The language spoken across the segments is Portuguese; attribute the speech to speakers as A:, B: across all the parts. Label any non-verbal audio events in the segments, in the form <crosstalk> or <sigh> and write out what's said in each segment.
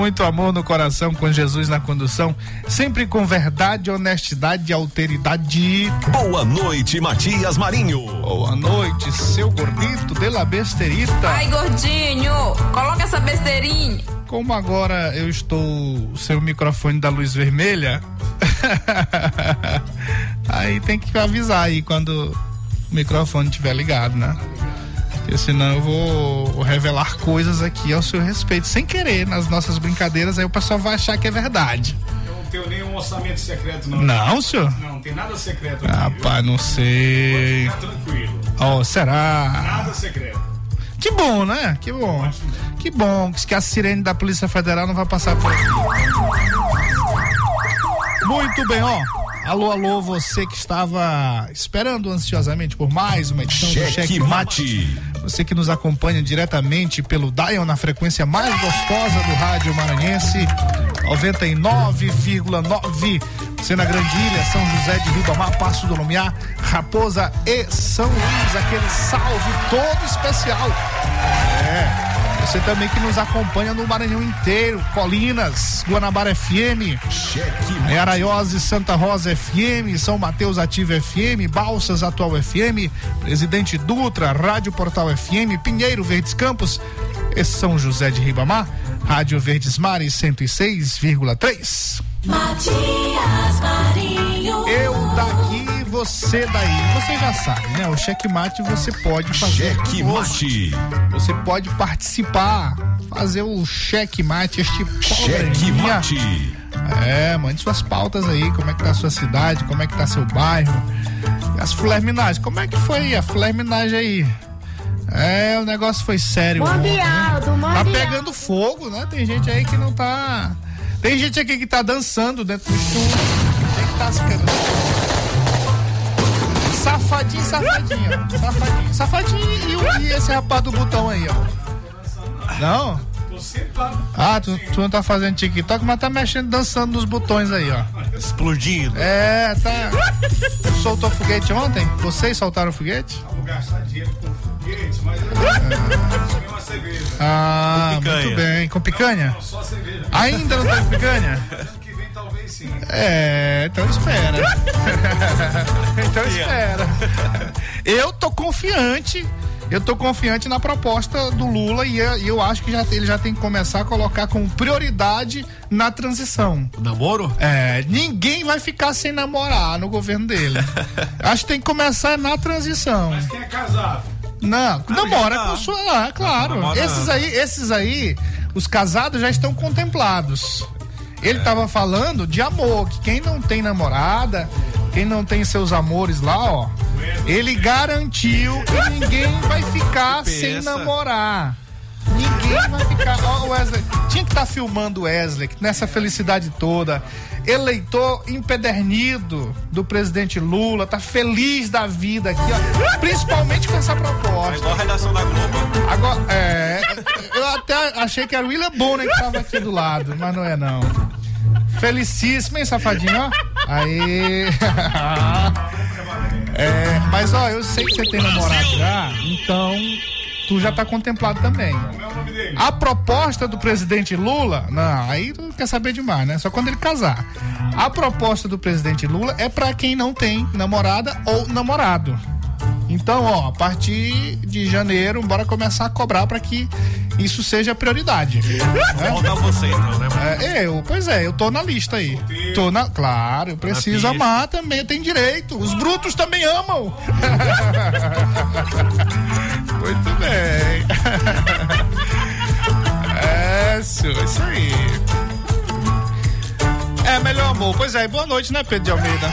A: Muito amor no coração, com Jesus na condução, sempre com verdade, honestidade e alteridade.
B: Boa noite, Matias Marinho.
A: Boa noite, seu gordito de la besterita.
C: Ai, gordinho, coloca essa besteirinha.
A: Como agora eu estou sem o microfone da luz vermelha, <laughs> aí tem que avisar aí quando o microfone estiver ligado, né? Porque senão eu vou revelar coisas aqui ao seu respeito, sem querer, nas nossas brincadeiras, aí o pessoal vai achar que é verdade.
D: Eu não tenho nenhum orçamento secreto, não.
A: Não, senhor?
D: Não, não tem nada secreto aqui.
A: Rapaz, não sei.
D: Pode ficar tranquilo.
A: Ó, oh, será?
D: Nada secreto.
A: Que bom, né? Que bom. Que bom que a sirene da Polícia Federal não vai passar por aqui. Muito bem, ó. Alô, alô, você que estava esperando ansiosamente por mais uma edição
B: Cheque
A: do Cheque Mate. Você que nos acompanha diretamente pelo Dial na frequência mais gostosa do rádio maranhense, 99,9. Você na Grande Ilha, São José de Ribamar, Passo do Lumiar, Raposa e São Luís, aquele salve todo especial. É. Você também que nos acompanha no Maranhão inteiro, Colinas, Guanabara FM,
B: Cheque
A: Araiose, Santa Rosa FM, São Mateus Ativa FM, Balsas Atual FM, Presidente Dutra, Rádio Portal FM, Pinheiro Verdes Campos e São José de Ribamar, Rádio Verdes Mares 106,3.
E: Matias Marinho.
A: Eu daqui, você daí. Você já sabe, né? O checkmate você pode fazer.
B: Cheque
A: conosco.
B: Mate.
A: Você pode participar, fazer o checkmate, este
B: Cheque
A: probleminha.
B: Mate.
A: É, mande suas pautas aí, como é que tá a sua cidade, como é que tá seu bairro. E as flerminagens, como é que foi a flerminagem aí? É, o negócio foi sério. ontem, né?
F: do
A: Tá pegando fogo, né? Tem gente aí que não tá. Tem gente aqui que tá dançando dentro do estúdio. Tem que tá se. Safadinho, safadinho, ó. Safadinho. Safadinho e, e esse rapaz do botão aí, ó. Não?
D: Tá.
A: Ah, tu, tu não tá fazendo TikTok, mas tá mexendo, dançando nos botões aí, ó.
F: Explodindo.
A: É, tá. Soltou foguete ontem? Vocês soltaram foguete?
D: Vou gastar dinheiro com foguete, mas eu tomei uma cerveja.
A: Ah,
F: Com picanha.
A: muito bem. Com picanha?
D: Não, só cerveja.
A: Ainda não tem picanha?
D: Sim.
A: É, então espera. <laughs> então espera. Eu tô confiante. Eu tô confiante na proposta do Lula e eu, acho que já, ele já tem que começar a colocar como prioridade na transição.
F: O namoro?
A: É, ninguém vai ficar sem namorar no governo dele. <laughs> Acho que tem que começar na transição.
D: Mas quem é casado?
A: Não, namora
F: já tá.
A: com sua. Ah, claro.
F: Namora-
A: Esses aí, esses aí, os casados já estão contemplados. Ele tava falando de amor, que quem não tem namorada, quem não tem seus amores lá, ó, ele garantiu que ninguém vai ficar sem namorar. Ninguém vai ficar. Ó, o Wesley. Tinha que estar filmando o Wesley nessa felicidade toda. Eleitor empedernido do presidente Lula, tá feliz da vida aqui, ó. Principalmente com essa
F: É
A: proposta.
F: igual a redação da Globo.
A: Agora, é. Eu até achei que era o William Bonner que tava aqui do lado, mas não é não. Felicíssimo, hein, safadinho, ó. Aí. <laughs> É, mas ó, eu sei que você tem namorado já, então tu já tá contemplado também.
D: Como é o nome dele?
A: A proposta do presidente Lula, não, aí tu quer saber demais, né? Só quando ele casar. A proposta do presidente Lula é pra quem não tem namorada ou namorado. Então, ó, a partir de janeiro, bora começar a cobrar pra que isso seja prioridade. né? <laughs>
F: Falta você então, né? mano?
A: É, eu, pois é, eu tô na lista aí. Tô na, claro, eu preciso
F: pista.
A: amar também, eu tenho direito. Os brutos também amam. <laughs> <laughs> Muito bem. <laughs> É, senhor, isso aí. É, melhor amor. Pois é, boa noite, né, Pedro de Almeida?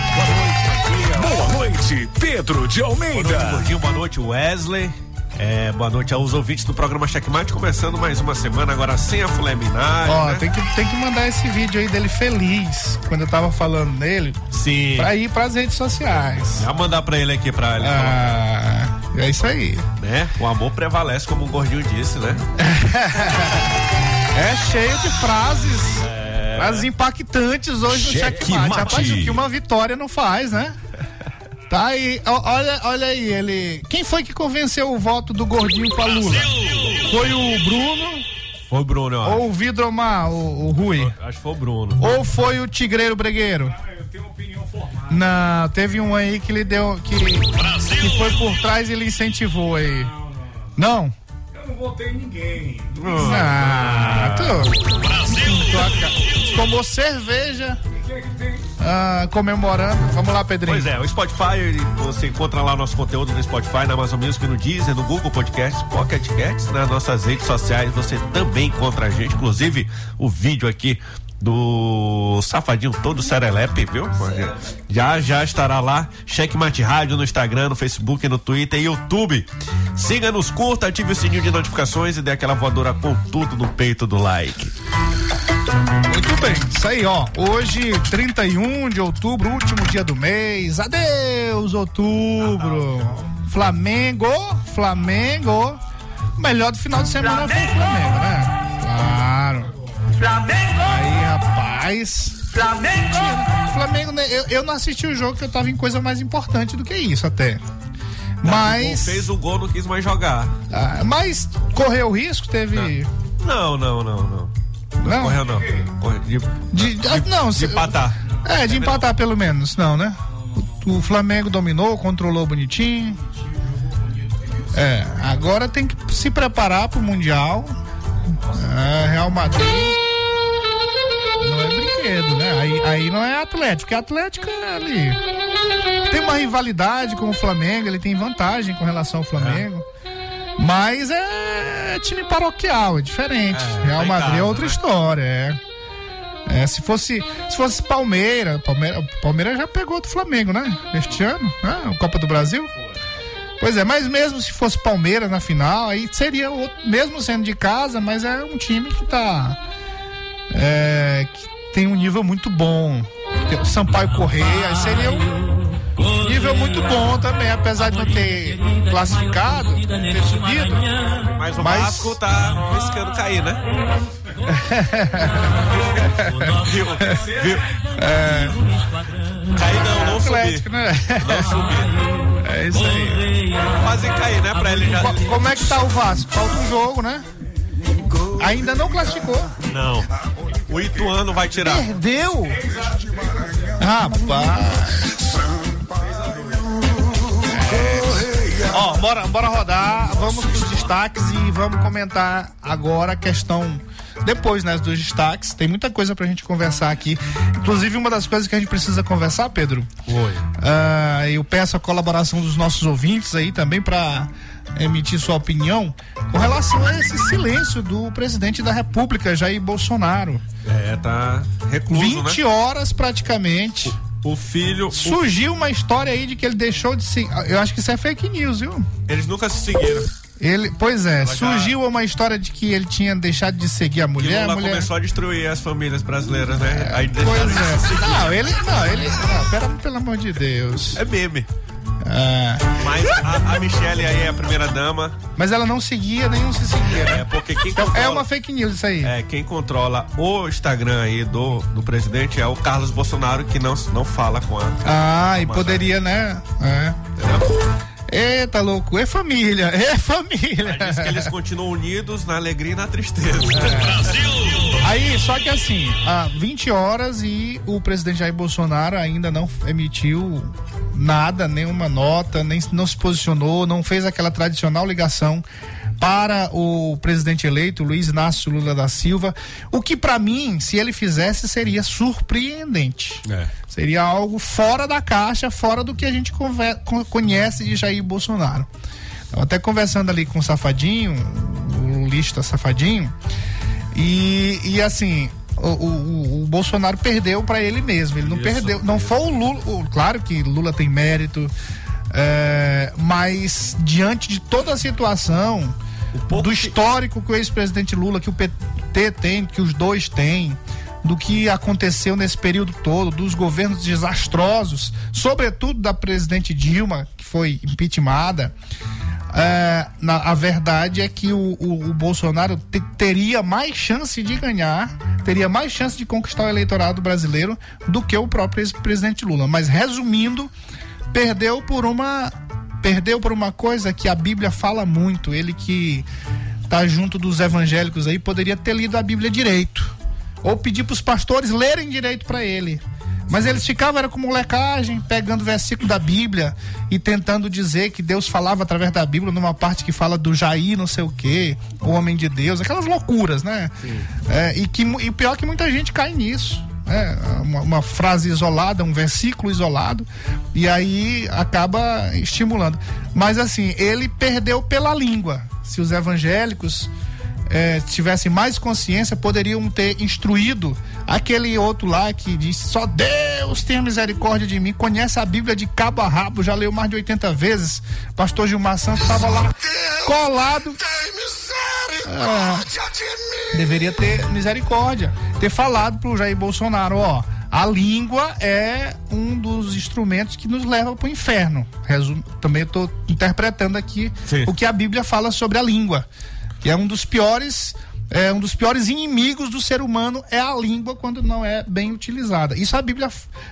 B: Boa noite, Pedro de
F: Boa noite,
B: Almeida.
F: Gordinho. Boa noite, Wesley. É, boa noite aos ouvintes do programa Checkmate, começando mais uma semana agora sem a fuleminagem,
A: Ó,
F: né?
A: tem que, tem que mandar esse vídeo aí dele feliz, quando eu tava falando nele,
F: Sim.
A: pra ir pras redes sociais.
F: Já mandar pra ele aqui pra ele falar,
A: Ah, é isso aí.
F: né? O amor prevalece, como o Gordinho disse, né? <laughs>
A: É cheio de frases.
F: É.
A: Frases impactantes hoje no
B: Checkmate.
A: Rapaz, o que uma vitória não faz, né? <laughs> Tá aí, ó, olha, olha aí, ele. Quem foi que convenceu o voto do gordinho pra Lula? Foi o Bruno
F: Foi o Bruno, acho.
A: ou o Vidromar, o, o Rui?
F: Acho que foi o Bruno.
A: Ou foi o Tigreiro Bregueiro?
D: Eu tenho uma opinião.
A: Não, teve um aí que ele deu. que, que foi por trás e ele incentivou aí. Não?
D: Eu não votei em ninguém.
A: Ah, tu. tu aca- tomou cerveja
D: O que é que tem?
A: ah, comemorando. Vamos lá, Pedrinho.
F: Pois é, o Spotify, você encontra lá nosso conteúdo no Spotify, na Amazon Music, no Deezer, no Google Podcasts, Pocket Casts, nas nossas redes sociais, você também encontra a gente, inclusive o vídeo aqui do Safadinho todo serelepe, viu? Já já estará lá, Checkmate Rádio no Instagram, no Facebook, no Twitter e YouTube. Siga-nos, curta, ative o sininho de notificações e dê aquela voadora com tudo no peito do like.
A: Muito bem, isso aí, ó. Hoje, 31 de outubro, último dia do mês. Adeus, outubro. Flamengo, Flamengo. Melhor do final de semana foi o Flamengo, né? Claro. Aí, rapaz. Flamengo! Flamengo, né? Eu, eu não assisti o jogo, que eu tava em coisa mais importante do que isso, até. Mas.
F: Fez o gol, não quis mais jogar.
A: ah, mas correu risco, teve.
F: Não, não, não, não.
A: Não?
F: Correu não. Correu de,
A: De, ah, não,
F: de
A: se-
F: empatar.
A: É, de empatar pelo menos, não, né? O, o Flamengo dominou, controlou bonitinho. É, agora tem que se preparar pro Mundial. É, Real Madrid. É né? Aí, aí não é Atlético, porque Atlético é ali. Tem uma rivalidade com o Flamengo, ele tem vantagem com relação ao Flamengo. Mas é time paroquial, é diferente.
F: É,
A: Real
F: tá
A: Madrid é
F: casa,
A: outra
F: né?
A: história, é. É, se fosse, se fosse Palmeiras, Palmeiras, Palmeiras já pegou do Flamengo, né? Este ano, né? Copa do Brasil. Pois é, mas mesmo se fosse Palmeiras na final, aí seria outro, mesmo sendo de casa, mas é um time que tá é, que tem um nível muito bom. Tem o Sampaio Correia, seria um nível muito bom também, apesar de não ter classificado, ter subido.
F: Mas o
A: Mas-
F: Vasco tá riscando cair, né? <laughs> viu? Viu? Cair não, não subir.
A: Atlético, né?
F: Não subir. <laughs>
A: É isso aí.
F: Quase cair, né? Pra ele já.
A: Co- Como é que tá o Vasco? Falta um jogo, né? Ainda não classificou.
F: Não. O Ituano vai tirar.
A: Perdeu? Rapaz. É. Ó, bora, bora rodar. Vamos pros destaques e vamos comentar agora a questão. Depois, né, dos destaques. Tem muita coisa pra gente conversar aqui. Inclusive, uma das coisas que a gente precisa conversar, Pedro.
F: Oi.
A: Ah, eu peço a colaboração dos nossos ouvintes aí também para emitir sua opinião com relação a esse silêncio do presidente da República, Jair Bolsonaro.
F: É, tá recluso,
A: 20
F: né?
A: horas praticamente.
F: O filho. o-
A: Surgiu uma história aí de que ele deixou de se. Eu acho que isso é fake news, viu?
F: Eles nunca se seguiram.
A: Ele, pois é,
F: já-
A: surgiu uma história de que ele tinha deixado de seguir a
F: Que
A: mulher.
F: Lula
A: a mulher...
F: começou a destruir as famílias brasileiras, né? Aí deixaram
A: Pois
F: de
A: é. Não, ele. Não, ele. Não, pera, pelo amor de Deus.
F: É meme.
A: Ah,
F: Mas a, a Michelle aí é a primeira dama.
A: mas ela não seguia, nenhum se seguia, né?
F: É porque quem
A: Então,
F: controla,
A: é uma fake news isso aí.
F: é, quem controla o Instagram aí do, do presidente é o Carlos Bolsonaro, que não, não fala com a.
A: Ah, e
F: Mas
A: poderia, né? É.
F: Entendeu?
A: Eita, louco. É família, <laughs> é família.
F: Diz que eles continuam unidos na alegria e na tristeza.
A: Aí, só que assim, há 20 horas e o presidente Jair Bolsonaro ainda não emitiu nada, nenhuma nota, nem não se posicionou, não fez aquela tradicional ligação para o presidente eleito Luiz Inácio Lula da Silva, o que pra mim, se ele fizesse, seria surpreendente.
F: É.
A: Seria algo fora da caixa, fora do que a gente conhece de Jair Bolsonaro. Tava até conversando ali com o Safadinho, o lista Safadinho, e, e assim, o, o- o- Bolsonaro perdeu para ele mesmo. Ele não
F: Isso,
A: perdeu. Não foi o Lula. o- claro que Lula tem mérito, é, mas diante de toda a situação, do histórico que o ex-presidente Lula, que o PT tem, que os dois têm, do que aconteceu nesse período todo, dos governos desastrosos, sobretudo da presidente Dilma, que foi impeachmentada. É, na- a verdade é que o, o- o Bolsonaro te- teria mais chance de ganhar, teria mais chance de conquistar o eleitorado brasileiro do que o próprio ex-presidente Lula. Mas resumindo, perdeu por uma perdeu por uma coisa que a Bíblia fala muito. Ele que tá junto dos evangélicos aí poderia ter lido a Bíblia direito ou pedir para os pastores lerem direito para ele. Mas eles ficavam era com molecagem, pegando versículo da Bíblia e tentando dizer que Deus falava através da Bíblia numa parte que fala do Jair, não sei o quê, o homem de Deus, aquelas loucuras, né? É, e que e pior que muita gente cai nisso. Né? Uma, uma frase isolada, um versículo isolado, e aí acaba estimulando. Mas assim, ele perdeu pela língua. Se os evangélicos eh, tivessem mais consciência, poderiam ter instruído aquele outro lá que diz: só Deus tem misericórdia de mim, conhece a Bíblia de cabo a rabo, já leu mais de 80 vezes. Pastor Gilmar Santos estava lá colado. Ah, deveria ter misericórdia, ter falado pro Jair Bolsonaro, ó, a língua é um dos instrumentos que nos leva pro inferno. Resumo, também estou interpretando aqui
F: Sim.
A: o que a Bíblia fala sobre a língua, que é um dos piores é um dos piores inimigos do ser humano é a língua quando não é bem utilizada. Isso a Bíblia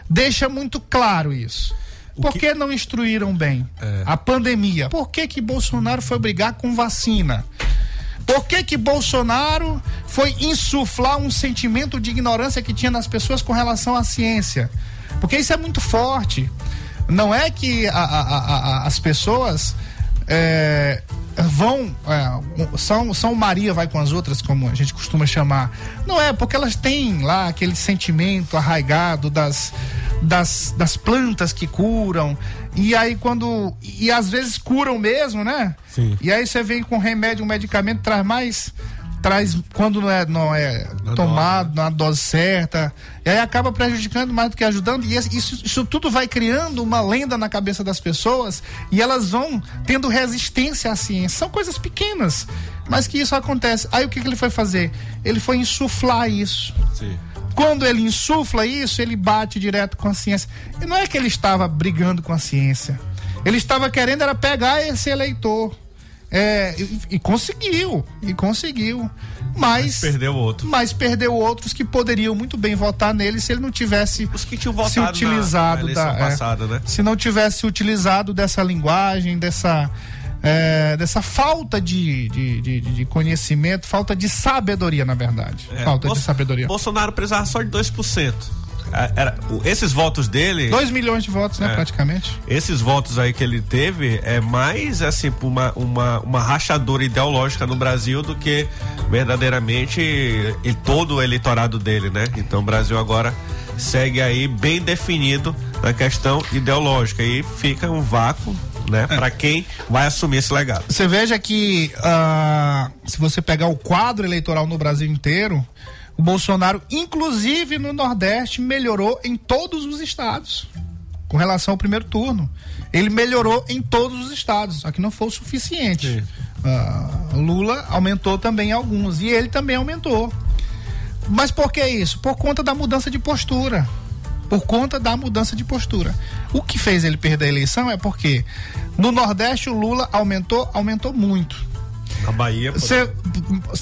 A: deixa muito claro isso. Por que, não instruíram bem a pandemia? Por que que Bolsonaro foi brigar com vacina? Por que que Bolsonaro foi insuflar um sentimento de ignorância que tinha nas pessoas com relação à ciência? Porque isso é muito forte. Não é que a- a- a- as pessoas é, vão é, são são Maria vai com as outras como a gente costuma chamar. Não é porque elas têm lá aquele sentimento arraigado das das, das plantas que curam. E aí quando e às vezes curam mesmo né?
F: Sim.
A: e aí você vem com remédio um medicamento traz mais traz quando não é não é
F: Na
A: tomado na dose certa e aí acaba prejudicando mais do que ajudando e isso, isso tudo vai criando uma lenda na cabeça das pessoas e elas vão tendo resistência à ciência são coisas pequenas mas que isso acontece aí o que, que ele foi fazer ele foi insuflar isso
F: Sim.
A: quando ele insufla isso, ele bate direto com a ciência. E não é que ele estava brigando com a ciência. Ele estava querendo era pegar esse eleitor. É, e, e conseguiu, e conseguiu. Mas,
F: Mas perdeu outro.
A: Mas perdeu outros que poderiam muito bem votar nele se ele não tivesse
F: Os que tinham
A: se utilizado
F: na, na
A: da, é,
F: passada, né?
A: se não tivesse utilizado dessa linguagem, dessa é, dessa falta de, de, de, de conhecimento, falta de sabedoria, na verdade.
F: É,
A: falta de
F: Bolso-
A: sabedoria.
F: Bolsonaro precisava só de 2%. É, Era, esses votos dele.
A: 2 milhões de votos, né,
F: É.
A: praticamente.
F: Esses votos aí que ele teve é mais assim uma, uma, uma rachadura ideológica no Brasil do que verdadeiramente e todo o eleitorado dele, né? Então o Brasil agora segue aí bem definido na questão ideológica e fica um vácuo, né,
A: É.
F: Pra quem vai assumir esse legado.
A: Você veja que ah, se você pegar o quadro eleitoral no Brasil inteiro, o Bolsonaro, inclusive no Nordeste, melhorou em todos os estados. Com relação ao primeiro turno. Ele melhorou em todos os estados, só que não foi o suficiente. Ah, Lula aumentou também alguns. E ele também aumentou. Mas por que isso? Por conta da mudança de postura. Por conta da mudança de postura. O que fez ele perder a eleição é porque no Nordeste o Lula aumentou, aumentou muito.
F: Na Bahia, por
A: Cê-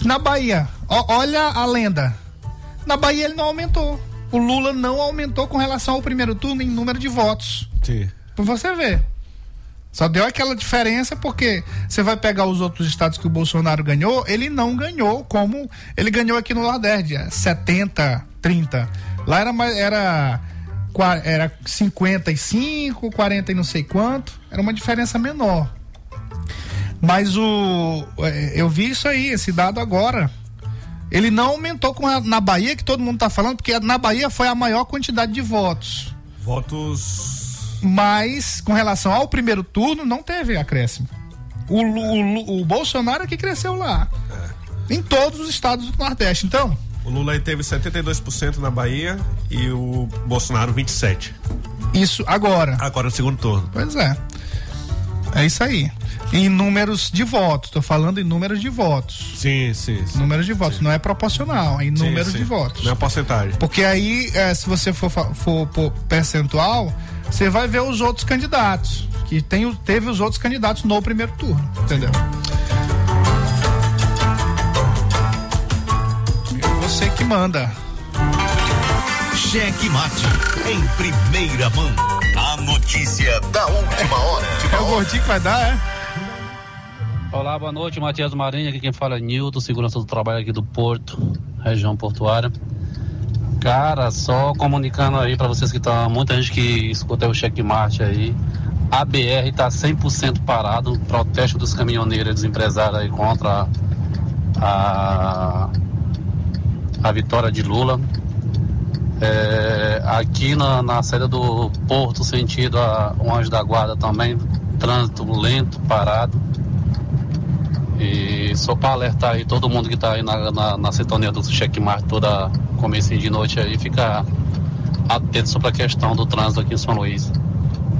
A: na Bahia, ó- olha a lenda. Na Bahia ele não aumentou. O Lula não aumentou com relação ao primeiro turno em número de votos.
F: Sim.
A: Pra você ver. Só deu aquela diferença porque você vai pegar os outros estados que o Bolsonaro ganhou, ele não ganhou como ele ganhou aqui no Nordeste, é 70, 30. Lá era era era 55, 40 e não sei quanto, era uma diferença menor. Mas o é, eu vi isso aí, esse dado agora. Ele não aumentou com a- na Bahia que todo mundo tá falando, porque na Bahia foi a maior quantidade de votos.
F: Votos.
A: Mas com relação ao primeiro turno, não teve acréscimo. O, o o Bolsonaro é que cresceu lá. Em todos os estados do Nordeste. Então,
F: O Lula aí teve 72% na Bahia e o Bolsonaro 27%.
A: isso agora.
F: Agora no segundo turno.
A: Pois é. É isso aí. Em números de votos. Tô falando em números de votos.
F: Sim, sim. sim.
A: Números de votos. Não é proporcional, é em
F: Sim,
A: números
F: sim.
A: de votos.
F: Não é porcentagem.
A: Porque aí, eh, se você for, for percentual, você vai ver os outros candidatos. Que tem, teve os outros candidatos no primeiro turno. Entendeu? É Você que manda.
B: Cheque Mate em primeira mão. A notícia da última hora.
A: É o gordinho que vai dar, é?
G: Olá, boa noite, Matias Marinho, aqui quem fala é Nilton, segurança do trabalho aqui do Porto, região portuária. Cara, só comunicando aí pra vocês que tá muita gente que escuta o checkmate aí. A BR tá 100% parado, protesto dos caminhoneiros e dos empresários aí contra a a vitória de Lula. É, aqui na, na saída do Porto, sentido a um anjo da guarda também, trânsito lento, parado. E só para alertar aí todo mundo que tá aí na, na, na sintonia do checkmate toda começo de noite aí, fica atento sobre a questão do trânsito aqui em São Luís.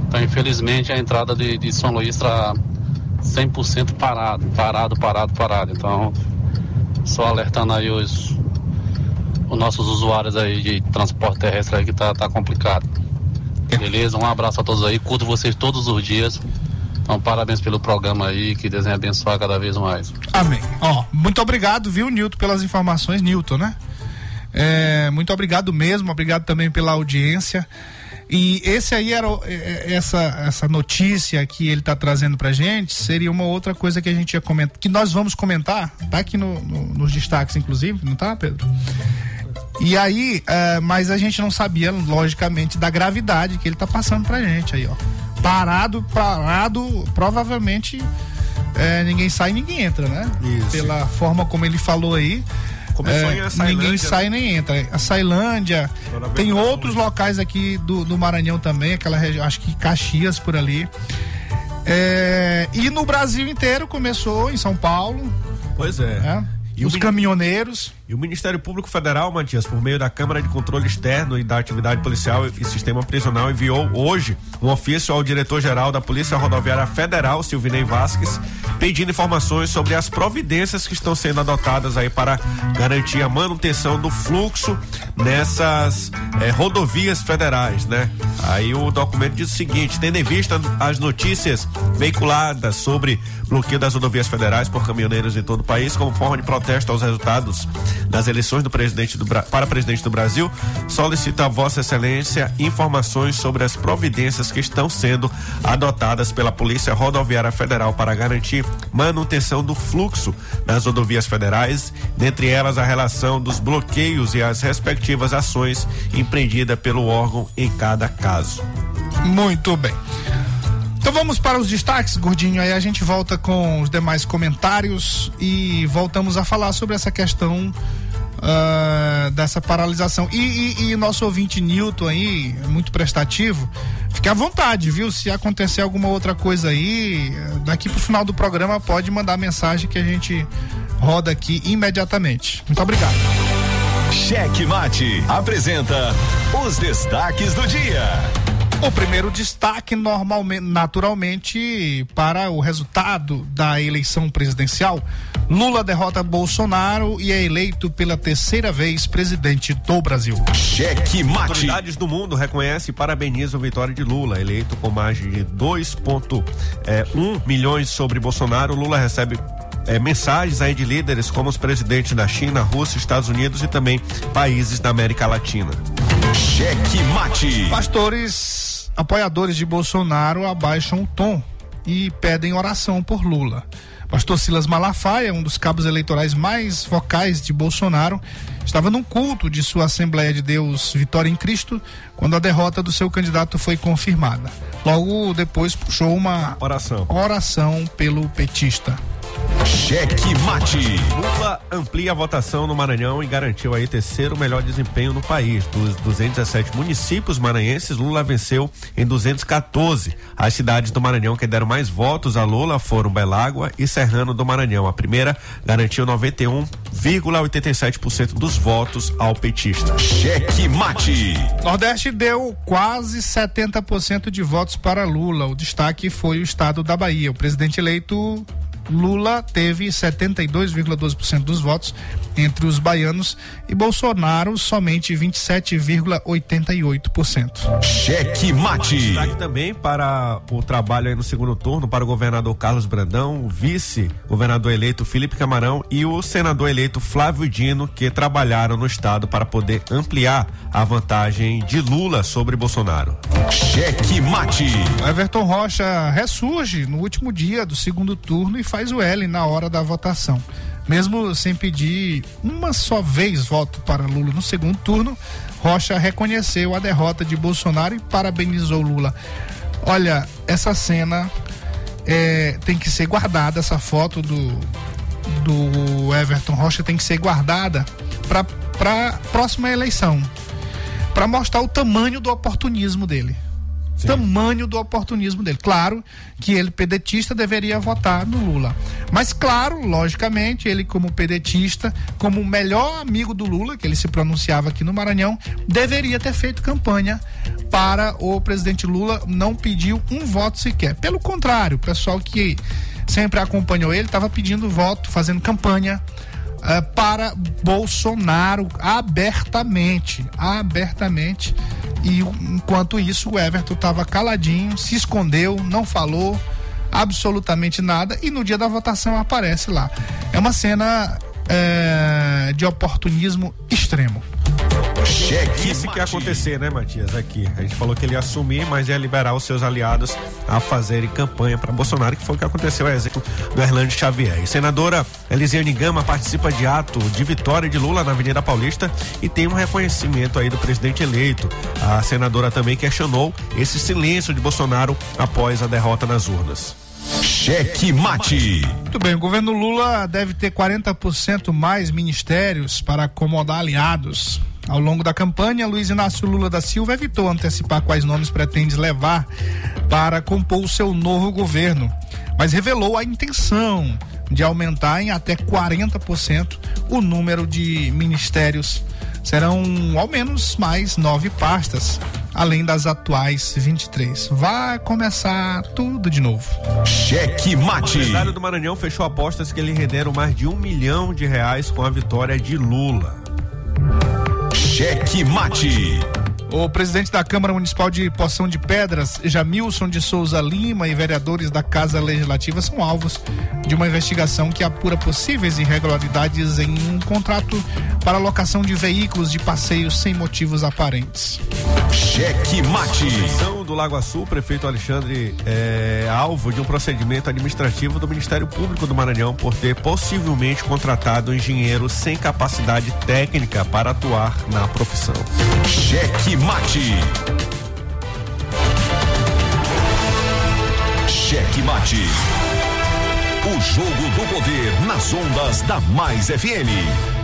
G: Então, infelizmente, a entrada de, de São Luís está 100% parado, parado, parado, parado. Então, só alertando aí os, os nossos usuários aí de transporte terrestre aí que tá, tá complicado. Beleza? Um abraço a todos aí, curto vocês todos os dias. Então, parabéns pelo programa aí, que Deus abençoar cada vez mais.
A: Amém. Ó, muito obrigado, viu, Nilton, pelas informações, Nilton, né? É, muito obrigado mesmo, obrigado também pela audiência. E esse aí era é, é, essa essa notícia que ele está trazendo pra gente, seria uma outra coisa que a gente ia comentar, que nós vamos comentar, tá aqui no- no- nos destaques inclusive, não tá, Pedro? E aí, é, mas a gente não sabia, logicamente, da gravidade que ele tá passando pra gente aí, ó. Parado, parado, provavelmente é, ninguém sai e ninguém entra, né?
F: Isso.
A: Pela forma como ele falou aí.
F: Começou
A: é,
F: em
A: ninguém
F: né?
A: sai nem entra. A Sailândia, tem outros locais aqui do, do Maranhão também, aquela região, acho que Caxias por ali. É, e no Brasil inteiro começou em São Paulo,
F: Pois é.
A: né?
F: E
A: os caminhoneiros.
F: E o Ministério Público Federal, Matias, por meio da Câmara de Controle Externo e da Atividade Policial e Sistema Prisional, enviou hoje um ofício ao diretor-geral da Polícia Rodoviária Federal, Silvinei Vasques, pedindo informações sobre as providências que estão sendo adotadas aí para garantir a manutenção do fluxo nessas eh, rodovias federais, né? Aí o documento diz o seguinte: tendo em vista as notícias veiculadas sobre bloqueio das rodovias federais por caminhoneiros em todo o país, como forma de protesto aos resultados das eleições do presidente do, para presidente do Brasil, solicita a Vossa Excelência informações sobre as providências que estão sendo adotadas pela Polícia Rodoviária Federal para garantir manutenção do fluxo nas rodovias federais, dentre elas a relação dos bloqueios e as respectivas ações empreendidas pelo órgão em cada caso.
A: Muito bem. Então vamos para os destaques, gordinho. Aí a gente volta com os demais comentários e voltamos a falar sobre essa questão uh, dessa paralisação. E, e, e, nosso ouvinte Newton aí, muito prestativo, fique à vontade, viu? Se acontecer alguma outra coisa aí, daqui pro final do programa pode mandar mensagem que a gente roda aqui imediatamente. Muito obrigado.
B: Cheque Mate apresenta os destaques do dia.
A: O primeiro destaque, normalmente, naturalmente, para o resultado da eleição presidencial. Lula derrota Bolsonaro e é eleito pela terceira vez presidente do Brasil.
B: Cheque mate.
F: Autoridades do mundo reconhecem e parabenizam a vitória de Lula, eleito com margem de 2,1 é, milhões sobre Bolsonaro. Lula recebe é, mensagens aí de líderes como os presidentes da China, Rússia, Estados Unidos e também países da América Latina.
B: Cheque mate.
A: Pastores apoiadores de Bolsonaro abaixam o tom e pedem oração por Lula. Pastor Silas Malafaia, um dos cabos eleitorais mais vocais de Bolsonaro, estava num culto de sua Assembleia de Deus Vitória em Cristo quando a derrota do seu candidato foi confirmada. Logo depois puxou uma
F: oração,
A: oração pelo petista.
B: Cheque mate.
F: Lula amplia a votação no Maranhão e garantiu aí terceiro melhor desempenho no país. Dos 217 municípios maranhenses, Lula venceu em 214. As cidades do Maranhão que deram mais votos a Lula foram Belágua e Serrano do Maranhão. A primeira garantiu 91,87% dos votos ao petista.
B: Cheque mate.
A: Nordeste deu quase 70% de votos para Lula. O destaque foi o estado da Bahia. O presidente eleito Lula teve 72,12% dos votos entre os baianos e Bolsonaro somente 27,88%.
B: Cheque mate.
F: Destaque também para o trabalho aí no segundo turno para o governador Carlos Brandão, o vice-governador eleito Felipe Camarão e o senador eleito Flávio Dino, que trabalharam no estado para poder ampliar a vantagem de Lula sobre Bolsonaro.
B: Cheque mate.
A: Everton Rocha ressurge no último dia do segundo turno e faz o L na hora da votação. Mesmo sem pedir uma só vez voto para Lula no segundo turno, Rocha reconheceu a derrota de Bolsonaro e parabenizou Lula. Olha, essa cena é, tem que ser guardada, essa foto do, do Everton Rocha tem que ser guardada para a próxima eleição, para mostrar o tamanho do oportunismo dele. Sim. tamanho do oportunismo dele. Claro que ele, pedetista, deveria votar no Lula. Mas, claro, logicamente, ele, como pedetista, como o melhor amigo do Lula, que ele se pronunciava aqui no Maranhão, deveria ter feito campanha para o presidente Lula. Não pediu um voto sequer. Pelo contrário, o pessoal que sempre acompanhou ele estava pedindo voto, fazendo campanha. Uh, para Bolsonaro abertamente, abertamente e enquanto isso, o Everton estava caladinho, se escondeu, não falou absolutamente nada e no dia da votação aparece lá. É uma cena é, de oportunismo extremo.
F: Cheque Isso que ia acontecer, né, Matias? Aqui. A gente falou que ele ia assumir, mas ia liberar os seus aliados a fazerem campanha para Bolsonaro, que foi o que aconteceu, a exemplo do Erlande Xavier. E senadora Elisiane Gama participa de ato de vitória de Lula na Avenida Paulista e tem um reconhecimento aí do presidente eleito. A senadora também questionou esse silêncio de Bolsonaro após a derrota nas urnas.
B: Cheque mate.
A: Muito bem, o governo Lula deve ter 40% mais ministérios para acomodar aliados. Ao longo da campanha, Luiz Inácio Lula da Silva evitou antecipar quais nomes pretende levar para compor o seu novo governo, mas revelou a intenção de aumentar em até 40% o número de ministérios. Serão ao menos mais nove pastas, além das atuais 23. Vai começar tudo de novo.
B: Cheque
F: O
B: mate.
F: empresário do Maranhão fechou apostas que lhe renderam mais de um milhão de reais com a vitória de Lula.
B: Cheque mate.
A: O presidente da Câmara Municipal de Poção de Pedras, Jamilson de Souza Lima, e vereadores da Casa Legislativa são alvos de uma investigação que apura possíveis irregularidades em um contrato para locação de veículos de passeios sem motivos aparentes.
B: Cheque mate.
F: São do Lago Sul, o prefeito Alexandre é alvo de um procedimento administrativo do Ministério Público do Maranhão por ter possivelmente contratado um engenheiro sem capacidade técnica para atuar na profissão.
B: Cheque mate. Cheque mate. O jogo do poder nas ondas da Mais FM.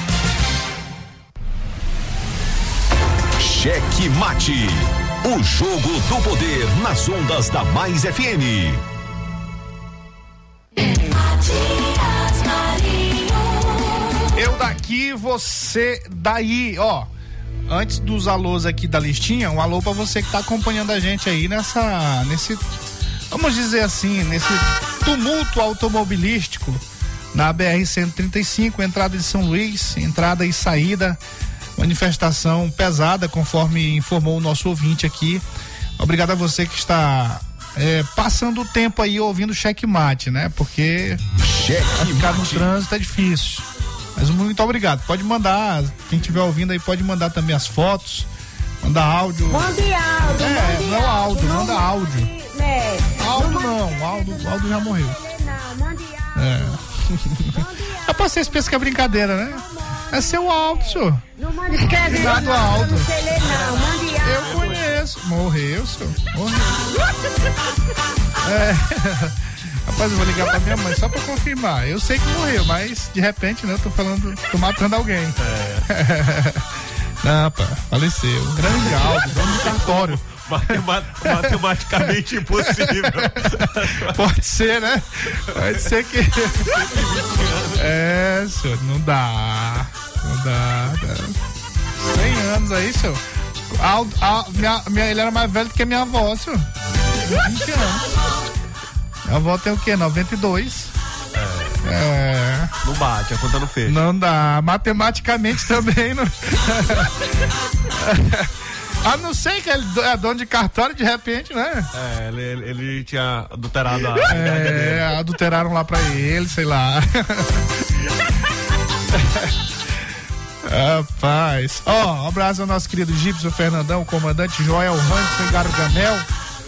B: Cheque Mate. O jogo do poder nas ondas da Mais FM.
E: Matias.
A: Eu daqui, você daí, ó. Antes dos alôs aqui da listinha, um alô pra você que tá acompanhando a gente aí nessa. nesse. Vamos dizer assim, nesse tumulto automobilístico na BR-135, entrada de São Luís, entrada e saída. Manifestação pesada, conforme informou o nosso ouvinte aqui. Obrigado a você que está é, passando o tempo aí ouvindo checkmate, né? Porque ficar no trânsito é difícil. Mas muito obrigado. Pode mandar, quem estiver ouvindo aí pode mandar também as fotos, mandar áudio.
H: Mande áudio,
A: É,
H: mande
A: não áudio, manda
H: mande-
A: áudio.
H: É,
A: Áudio não, áudio, áudio já morreu.
H: Não, mande áudio.
A: É.
H: Mande áudio.
A: É pra vocês pensam que é brincadeira, né? É seu áudio, senhor.
H: Não mande escreve não, eu
A: Aldo.
H: não sei ler não, mande
A: Eu
H: áudio.
A: conheço. Morreu, senhor. Morreu. É. <laughs> Rapaz, eu vou ligar pra minha mãe só pra confirmar. Eu sei que morreu, mas de repente, né? Eu tô falando, tô matando alguém. <laughs> Não, pá, faleceu. Grande áudio, dono do cartório.
F: Matema- Matematicamente impossível. <laughs>
A: Pode ser, né? Pode ser que. É, senhor, não dá. Não dá. dá. 100 anos aí, senhor. Aldo- a- minha, minha, ele era mais velho do que minha avó, senhor. 20 anos. Minha avó tem o quê? 92? É.
F: Não bate, a conta não fecha.
A: Não dá. Matematicamente também não. <laughs> A não ser que ele é dono de cartório de repente, né?
F: É, ele, ele- ele tinha adulterado a.
A: É, adulteraram lá pra ele, sei lá. <laughs> Rapaz. Ó, um abraço ao nosso querido Gibson Fernandão, comandante Joel Hansen Gargamel.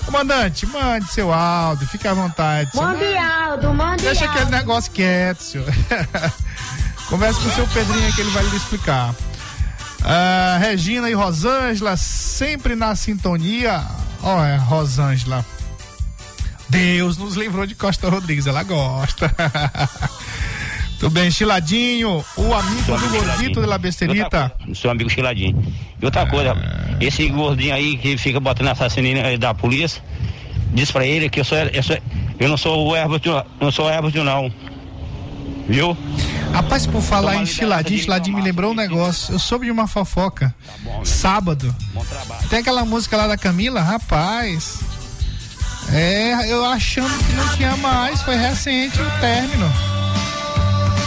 A: Comandante, mande seu áudio, fique à vontade.
H: Mande áudio, mande
A: Deixa aquele negócio quieto, senhor. <laughs> Converse com o seu Pedrinho que ele vai lhe explicar. Ah, Regina e Rosângela, sempre na sintonia. Ó, é, Rosângela. Deus nos livrou de Costa Rodrigues, ela gosta. <laughs> Tudo bem, Chiladinho, o amigo do gordito de la besterita.
I: Seu amigo Chiladinho. E outra coisa, esse gordinho aí que fica botando assassino aí da polícia, diz pra ele que eu sou, eu, sou, eu não sou o Herbert, não sou o Herbert não. Viu?
A: Rapaz, por falar em chiladinho, chiladinho me lembrou um negócio. Eu soube de uma fofoca. Sábado. Tem aquela música lá da Camila, rapaz. É, eu achando que não tinha mais, foi recente o término.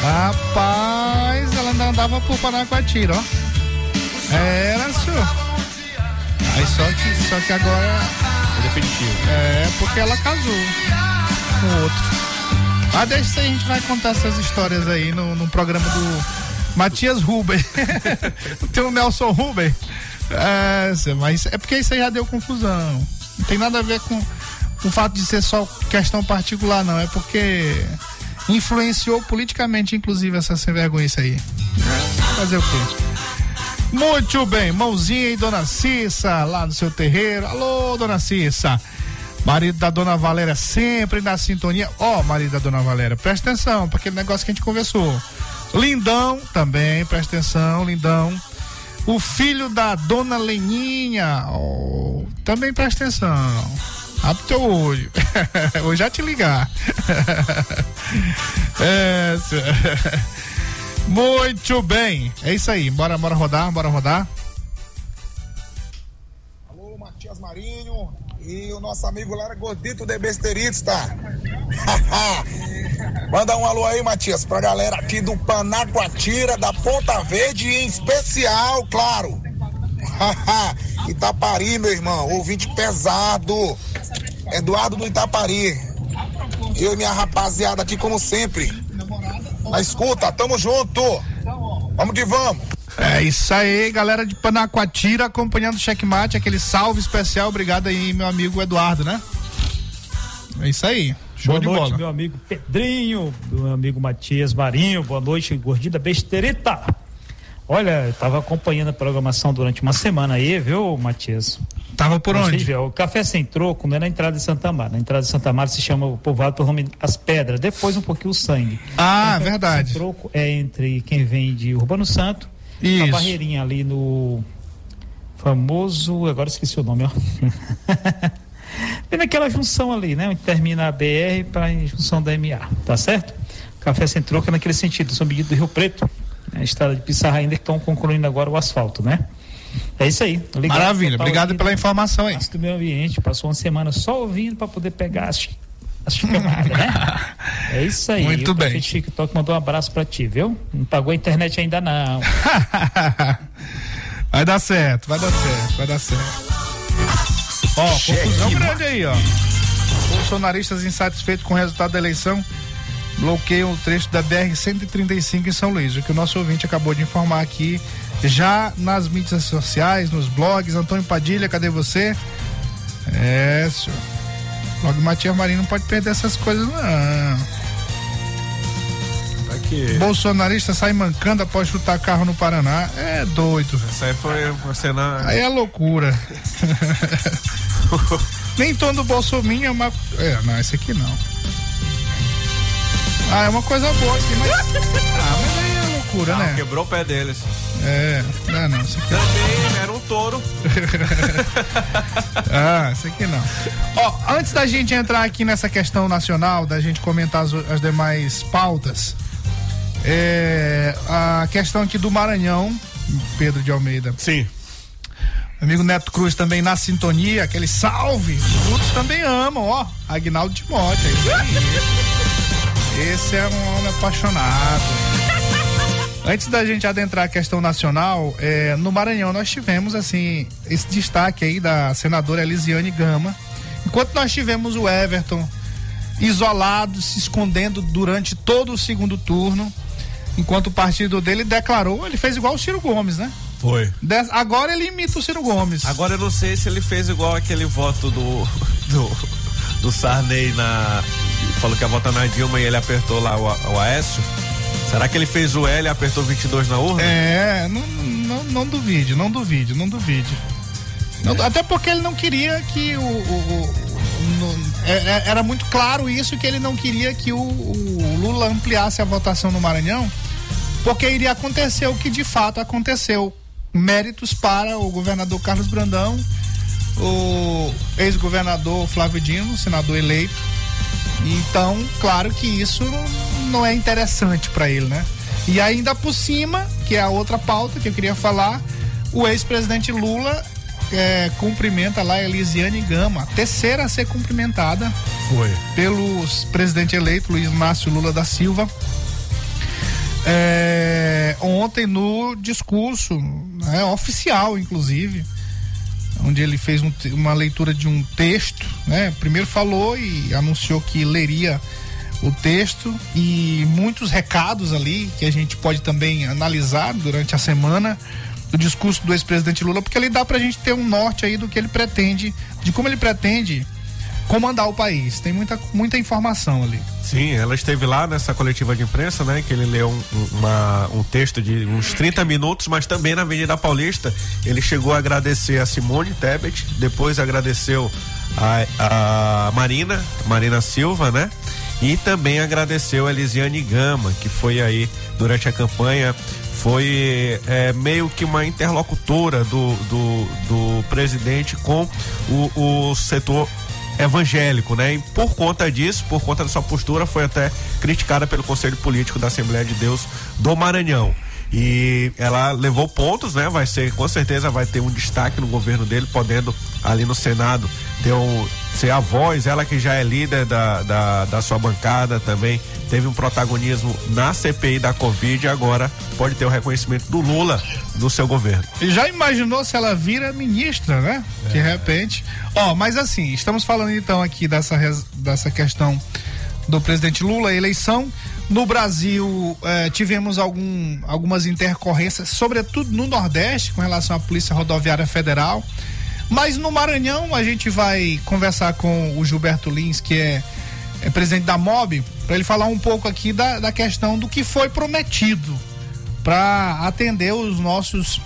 A: Rapaz, ela ainda andava por Panacoatira, ó. Era, senhor. Aí só que, só que agora
F: É definitivo.
A: é porque ela casou com outro. Mas deixa isso aí, a gente vai contar essas histórias aí no, no programa do Matias Ruben. <laughs> Tem o Nelson Ruben. É, mas é porque isso aí já deu confusão. Não tem nada a ver com o fato de ser só questão particular, não. É porque influenciou politicamente, inclusive, essa sem vergonha isso aí. Fazer o quê? Muito bem, mãozinha e dona Cissa lá no seu terreiro. Alô, dona Cissa. Marido da dona Valéria sempre na sintonia. Ó, marido da dona Valéria, presta atenção para aquele negócio que a gente conversou. Lindão também, presta atenção, lindão. O filho da dona Leninha, ó, também presta atenção. Abre teu olho. <laughs> Vou já te ligar. <laughs> é. <laughs> Muito bem. É isso aí. Bora, bora rodar, bora rodar.
J: Alô, Matias Marinho e o nosso amigo Lara Gordito de Besteritos, tá? <laughs> Manda um alô aí, Matias, pra galera aqui do Panaguatira, da Ponta Verde, em especial, claro. <laughs> Itapari, meu irmão, ouvinte pesado. Eduardo do Itapari. Eu e minha rapaziada aqui, como sempre. Na escuta, tamo junto. Vamos que vamos.
A: É isso aí, galera de Panacoatira acompanhando o checkmate, aquele salve especial. Obrigado aí, meu amigo Eduardo, né? É isso aí. Show
K: Boa
A: de
K: noite,
A: bola.
K: meu amigo Pedrinho, meu amigo Matias Marinho, boa noite, gordida besterita. Olha, eu tava acompanhando a programação durante uma semana aí, viu, Matias?
A: Tava por
K: Vocês
A: onde?
K: viram, O Café Sem Troco não é na entrada de Santa Mara. Na entrada de Santa Mara se chama o povoado pelo nome As Pedras, depois um pouquinho o Sangue.
A: Ah,
K: Então,
A: verdade.
K: Sem Troco é entre quem vem de Urbano Santo,
A: Isso.
K: a barreirinha ali no famoso, agora esqueci o nome, ó. <laughs> Bem naquela junção ali, né? Onde termina a BR para a junção da MA, tá certo? Café Sem Troco é naquele sentido, são medidas do Rio Preto, a estrada de Pissarra ainda que estão concluindo agora o asfalto, né? É isso aí. ligado.
A: Maravilha, obrigado pela
K: no
A: informação aí.
K: Do meio ambiente, passou uma semana só ouvindo para poder pegar as, <laughs> as chamadas, né? É isso aí.
A: Muito
K: o
A: bem.
K: prefeito TikTok mandou um abraço para ti, viu? Não pagou a internet ainda não. <laughs>
A: vai dar certo, vai dar certo, vai dar certo. Ó, confusão grande aí, ó. Bolsonaristas insatisfeitos com o resultado da eleição bloqueiam o trecho da BR-135 em São Luís. O que o nosso ouvinte acabou de informar aqui, já nas mídias sociais, nos blogs. Antônio Padilha, cadê você? É, senhor. Blog Matias Marinho não pode perder essas coisas, não.
F: Aqui.
A: Bolsonarista sai mancando após chutar carro no Paraná. É doido.
F: Essa aí foi uma cena.
A: Aí é loucura. <laughs> Nem todo Bolsominho é uma. É, não, esse aqui não. Ah, é uma coisa boa aqui, mas. Ah, mas aí é loucura,
F: Não,
A: né?
F: Quebrou o pé deles.
A: É, não, não, esse aqui
F: Também era um touro. <laughs>
A: Ah, esse aqui não. Ó, antes da gente entrar aqui nessa questão nacional, da gente comentar as, as demais pautas, é, a questão aqui do Maranhão, Pedro de Almeida.
F: Sim.
A: Amigo Neto Cruz também na sintonia, aquele salve. Os outros também amam, ó. Agnaldo Timóteo, é isso aí. <laughs> Esse é um homem apaixonado. Antes da gente adentrar a questão nacional, é, no Maranhão nós tivemos assim esse destaque aí da senadora Elisiane Gama. Enquanto nós tivemos o Everton isolado, se escondendo durante todo o segundo turno, enquanto o partido dele declarou, ele fez igual o Ciro Gomes, né?
F: Foi.
A: Des- agora ele imita o Ciro Gomes.
F: Agora eu não sei se ele fez igual aquele voto do. <laughs> do, do Sarney na. Falou que ia votar na Dilma e ele apertou lá o, o Aécio. Será que ele fez o L e apertou 22 na urna?
A: É, não, não, não duvide, não duvide, não duvide. Não- até porque ele não queria que o. o- o- no- é- é- era muito claro isso, que ele não queria que o, o Lula ampliasse a votação no Maranhão, porque iria acontecer o que de fato aconteceu. Méritos para o governador Carlos Brandão, o ex-governador Flávio Dino, senador eleito. Então, claro que isso não, é interessante para ele, né? E ainda por cima, que é a outra pauta que eu queria falar, o ex-presidente Lula é, cumprimenta lá a Elisiane Gama, a terceira a ser cumprimentada
F: Foi.
A: pelo presidente eleito Luiz Márcio Lula da Silva. É, ontem no discurso né, oficial, inclusive, onde ele fez um uma leitura de um texto, né? Primeiro falou e anunciou que leria o texto e muitos recados ali que a gente pode também analisar durante a semana do discurso do ex-presidente Lula, porque ele dá pra gente ter um norte aí do que ele pretende, de como ele pretende comandar o país. Tem muita, muita informação ali.
F: Sim, ela esteve lá nessa coletiva de imprensa, né? Que ele leu um- uma- um texto de uns 30 minutos, mas também na Avenida Paulista. Ele chegou a agradecer a Simone Tebet, depois agradeceu a, a Marina, Marina Silva, né? E também agradeceu a Elisiane Gama, que foi aí durante a campanha, foi é, meio que uma interlocutora do, do, do presidente com o, o setor evangélico, né? E por conta disso, por conta dessa postura, foi até criticada pelo Conselho Político da Assembleia de Deus do Maranhão. E ela levou pontos, né? Vai ser, com certeza, vai ter um destaque no governo dele, podendo ali no Senado ter um, ser a voz, ela que já é líder da, da, da sua bancada também, teve um protagonismo na CPI da Covid e agora pode ter o reconhecimento do Lula no seu governo.
A: E já imaginou se ela vira ministra, né? De repente. Ó, mas assim, estamos falando então aqui dessa, dessa questão do presidente Lula, eleição. No Brasil, eh, tivemos algum, algumas intercorrências, sobretudo no Nordeste, com relação à Polícia Rodoviária Federal. Mas no Maranhão, a gente vai conversar com o Gilberto Lins, que é, é presidente da MOB, para ele falar um pouco aqui da, da questão do que foi prometido para atender os nossos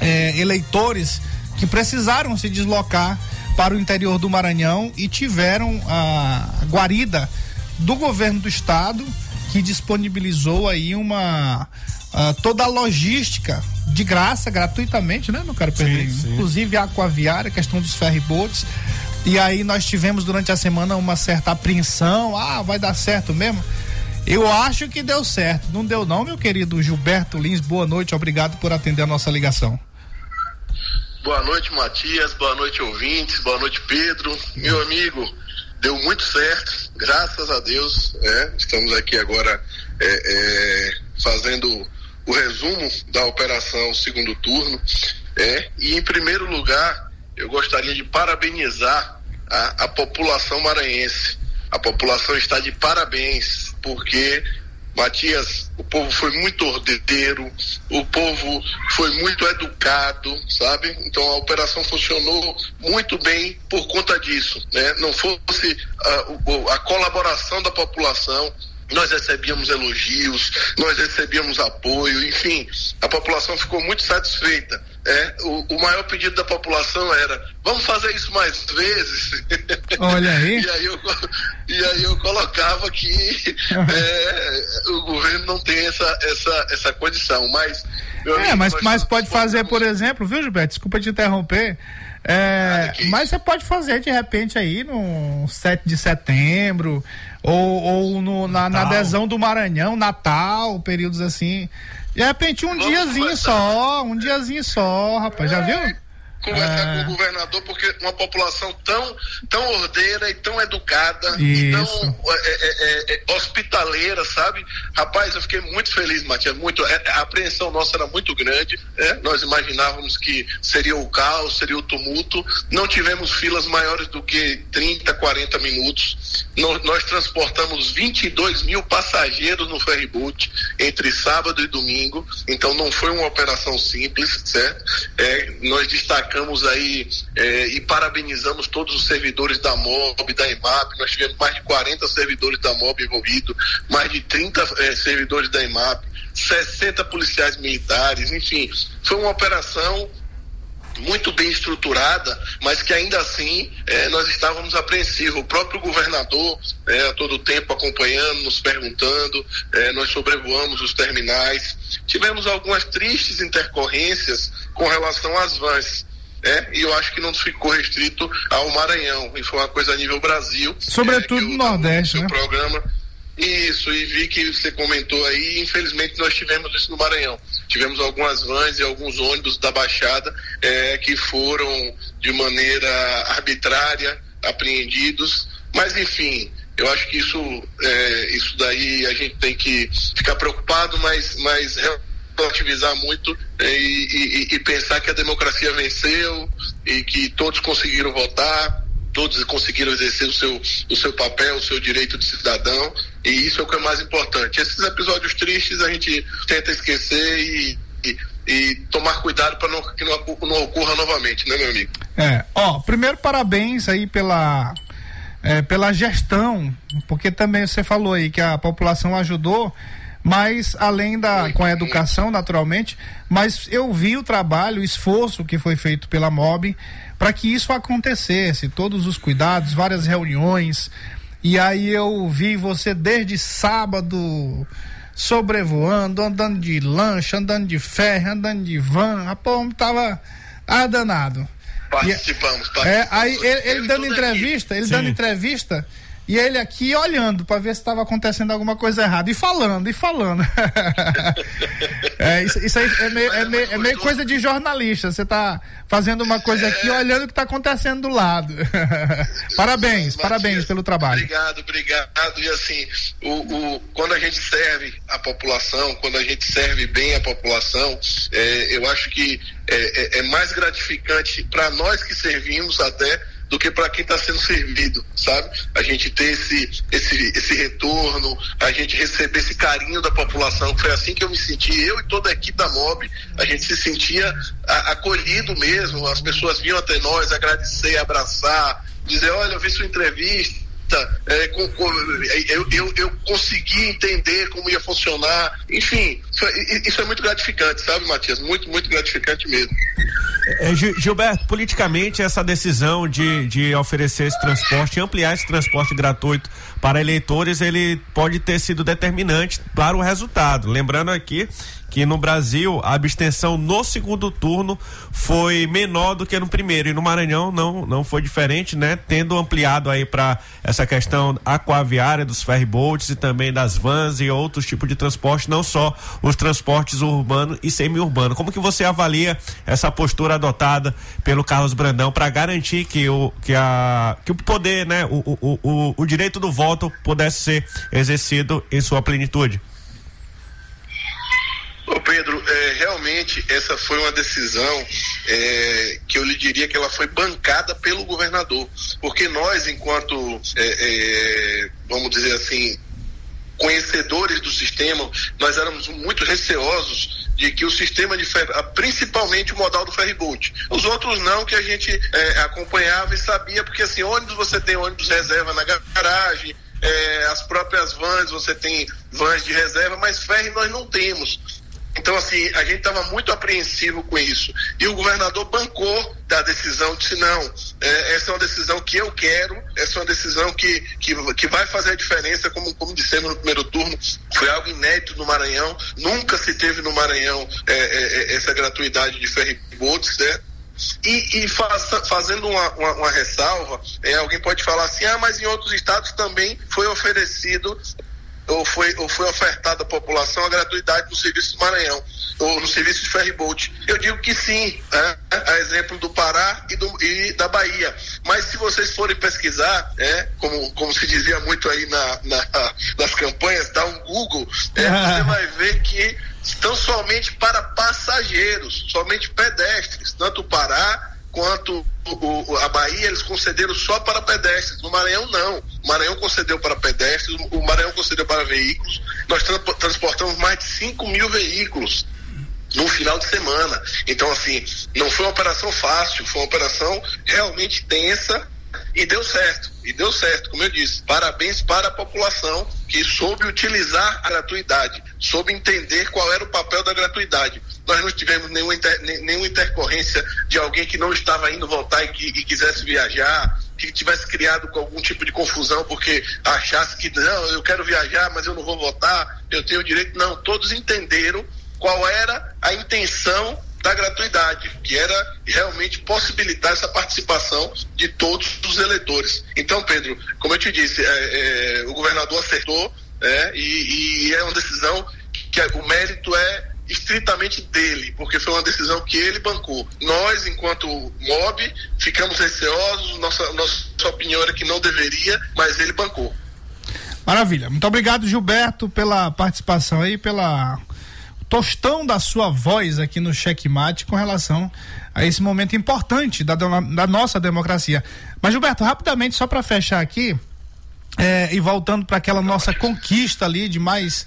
A: eh, eleitores que precisaram se deslocar para o interior do Maranhão e tiveram a guarida do governo do estado que disponibilizou aí uma ah, toda a logística de graça, gratuitamente, né, meu caro Pedrinho?
F: sim.
A: Inclusive a aquaviária, a questão dos ferryboats. E aí nós tivemos durante a semana uma certa apreensão, ah, vai dar certo mesmo? Eu acho que deu certo. Não deu não, meu querido Gilberto Lins. Boa noite, obrigado por atender a nossa ligação.
L: Boa noite, Matias. Boa noite, ouvintes. Boa noite, Pedro. Meu amigo, deu muito certo, graças a Deus. é. Estamos aqui agora é, é, fazendo o resumo da operação segundo turno. é. E, em primeiro lugar, eu gostaria de parabenizar a, a população maranhense. A população está de parabéns, porque Matias, o povo foi muito ordeiro, o povo foi muito educado, sabe? Então a operação funcionou muito bem por conta disso, né? Não fosse ah, o- a colaboração da população, nós recebíamos elogios, nós recebíamos apoio, enfim, a população ficou muito satisfeita. É, o, o maior pedido da população era: vamos fazer isso mais vezes. <laughs>
A: Olha aí.
L: e, aí eu, e aí eu colocava que é, o governo não tem essa, essa, essa condição. Mas,
A: É, mas, mas pode fazer, por exemplo, viu, Gilberto? Desculpa te interromper. É, mas você pode fazer de repente aí no 7 de setembro, ou, ou no- na, na adesão do Maranhão, Natal, períodos assim. De repente um diazinho só, um diazinho só, rapaz, já viu?
L: Conversar
A: É.
L: com o governador, porque uma população tão, tão ordeira e tão educada e tão é, é, é, é, hospitaleira, sabe? Rapaz, eu fiquei muito feliz, Matias. Muito, é, a apreensão nossa era muito grande. né? Nós imaginávamos que seria o caos, seria o tumulto. Não tivemos filas maiores do que 30, 40 minutos. Nós, nós transportamos 22 mil passageiros no ferryboat entre sábado e domingo. Então não foi uma operação simples, certo? É, nós destacamos aí é, e parabenizamos todos os servidores da MOB, da EMAP. Nós tivemos mais de 40 servidores da MOB envolvidos, mais de 30 é, servidores da EMAP, 60 policiais militares, enfim, foi uma operação muito bem estruturada, mas que ainda assim eh, nós estávamos apreensivos. O próprio governador, eh, a todo tempo acompanhando, nos perguntando, eh, nós sobrevoamos os terminais. Tivemos algumas tristes intercorrências com relação às vans. Né? e eu acho que não ficou restrito ao Maranhão, e foi uma coisa a nível Brasil.
A: Sobretudo no Nordeste, né?
L: programa Isso, e vi que você comentou aí, infelizmente nós tivemos isso no Maranhão. Tivemos algumas vans e alguns ônibus da Baixada eh, que foram de maneira arbitrária apreendidos, mas enfim, eu acho que isso, eh, isso daí a gente tem que ficar preocupado, mas, mas relativizar muito e, e- e pensar que a democracia venceu e que todos conseguiram votar, todos conseguiram exercer o seu, o seu papel, o seu direito de cidadão, e isso é o que é mais importante. Esses episódios tristes a gente tenta esquecer e, e, e tomar cuidado para que não, não ocorra novamente, né, meu amigo?
A: É, ó, primeiro parabéns aí pela é, pela gestão, porque também você falou aí que a população ajudou, mas além da com a educação naturalmente, mas eu vi o trabalho, o esforço que foi feito pela MOB para que isso acontecesse, todos os cuidados, várias reuniões. E aí eu vi você desde sábado sobrevoando, andando de lancha, andando de ferro, andando de van, rapaz, tava, tava danado.
L: Participamos,
A: É, aí ele, ele dando entrevista, ele dando entrevista e ele aqui olhando para ver se estava acontecendo alguma coisa errada e falando, e falando. <laughs> é, isso, isso aí é meio, é, meio, é meio coisa de jornalista. Você tá fazendo uma coisa aqui olhando o que tá acontecendo do lado. <laughs> parabéns, parabéns pelo trabalho.
L: Obrigado, obrigado. E assim, o, o- quando a gente serve a população, quando a gente serve bem a população, é, eu acho que é, é- é mais gratificante para nós que servimos até do que para quem está sendo servido, sabe? A gente ter esse, esse, esse retorno, a gente receber esse carinho da população, foi assim que eu me senti, eu e toda a equipe da MOB, a gente se sentia acolhido mesmo, as pessoas vinham até nós agradecer, abraçar, dizer, olha, eu vi sua entrevista, é, com- com- eu, eu, eu consegui entender como ia funcionar, enfim, isso, é- isso é muito gratificante, sabe, Matias? Muito, muito gratificante mesmo.
F: É, Gil- Gilberto, politicamente essa decisão de, de oferecer esse transporte, ampliar esse transporte gratuito para eleitores, ele pode ter sido determinante para o resultado. Lembrando aqui que no Brasil a abstenção no segundo turno foi menor do que no primeiro e no Maranhão não não foi diferente, né? Tendo ampliado aí para essa questão aquaviária dos ferryboats e também das vans e outros tipos de transporte, não só os transportes urbano e semi-urbano. Como que você avalia essa postura adotada pelo Carlos Brandão para garantir que o que a que o poder, né, o, o, o, o direito do voto pudesse ser exercido em sua plenitude?
L: Ô Pedro, é, realmente essa foi uma decisão é, que eu lhe diria que ela foi bancada pelo governador, porque nós, enquanto, é, é, vamos dizer assim, conhecedores do sistema, nós éramos muito receosos de que o sistema de ferro, principalmente o modal do ferryboat, os outros não, que a gente é, acompanhava e sabia, porque assim, ônibus você tem ônibus reserva na garagem, é, as próprias vans você tem vans de reserva, mas ferry nós não temos. Então, assim, a gente estava muito apreensivo com isso. E o governador bancou da decisão, disse: não, é, essa é uma decisão que eu quero, essa é uma decisão que, que, que vai fazer a diferença, como, como dissemos no primeiro turno, foi algo inédito no Maranhão, nunca se teve no Maranhão é, é, é, essa gratuidade de ferryboats, né? E, e faça- fazendo uma, uma, uma ressalva, é, alguém pode falar assim, ah, mas em outros estados também foi oferecido ou foi, ou foi ofertada à população a gratuidade no serviço do Maranhão, ou no serviço de ferryboat. Eu digo que sim, né? a exemplo do Pará e, do, e da Bahia. Mas se vocês forem pesquisar, é, como, como se dizia muito aí na, na- nas campanhas, dá um Google, é, <laughs> você vai ver que estão somente para passageiros, somente pedestres, tanto o Pará quanto o- o- a Bahia, eles concederam só para pedestres. No Maranhão, não. O Maranhão concedeu para pedestres, o Maranhão concedeu para veículos. Nós tra- transportamos mais de 5 mil veículos no final de semana. Então, assim, não foi uma operação fácil, foi uma operação realmente tensa e deu certo. E deu certo, como eu disse. Parabéns para a população que soube utilizar a gratuidade, soube entender qual era o papel da gratuidade. Nós não tivemos nenhuma, inter- nenhuma intercorrência de alguém que não estava indo voltar e, que, e quisesse viajar, que tivesse criado algum tipo de confusão porque achasse que não, eu quero viajar, mas eu não vou votar, eu tenho direito. Não, todos entenderam qual era a intenção da gratuidade, que era realmente possibilitar essa participação de todos os eleitores. Então, Pedro, como eu te disse, é, é, o governador acertou né? E, e é uma decisão que é- o mérito é estritamente dele, porque foi uma decisão que ele bancou. Nós, enquanto MOB, ficamos receosos, nossa, nossa opinião era que não deveria, mas ele bancou.
A: Maravilha. Muito obrigado, Gilberto, pela participação aí, pela tostão da sua voz aqui no Checkmate com relação a esse momento importante da, da nossa democracia. Mas, Gilberto, rapidamente, só para fechar aqui, é, e voltando para aquela nossa conquista ali de mais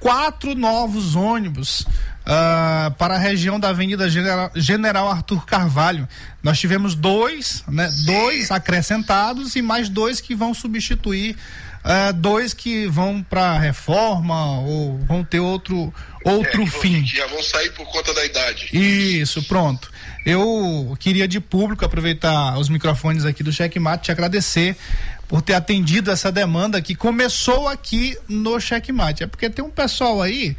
A: quatro novos ônibus ah, para a região da Avenida General, General Arthur Carvalho. Nós tivemos dois, né? Dois acrescentados e mais dois que vão substituir ah, dois que vão para reforma ou vão ter outro outro
L: É,
A: fim.
L: Já vão sair por conta da idade.
A: Isso, pronto. Eu queria de público aproveitar os microfones aqui do Checkmate te agradecer por ter atendido essa demanda que começou aqui no Checkmate. É porque tem um pessoal aí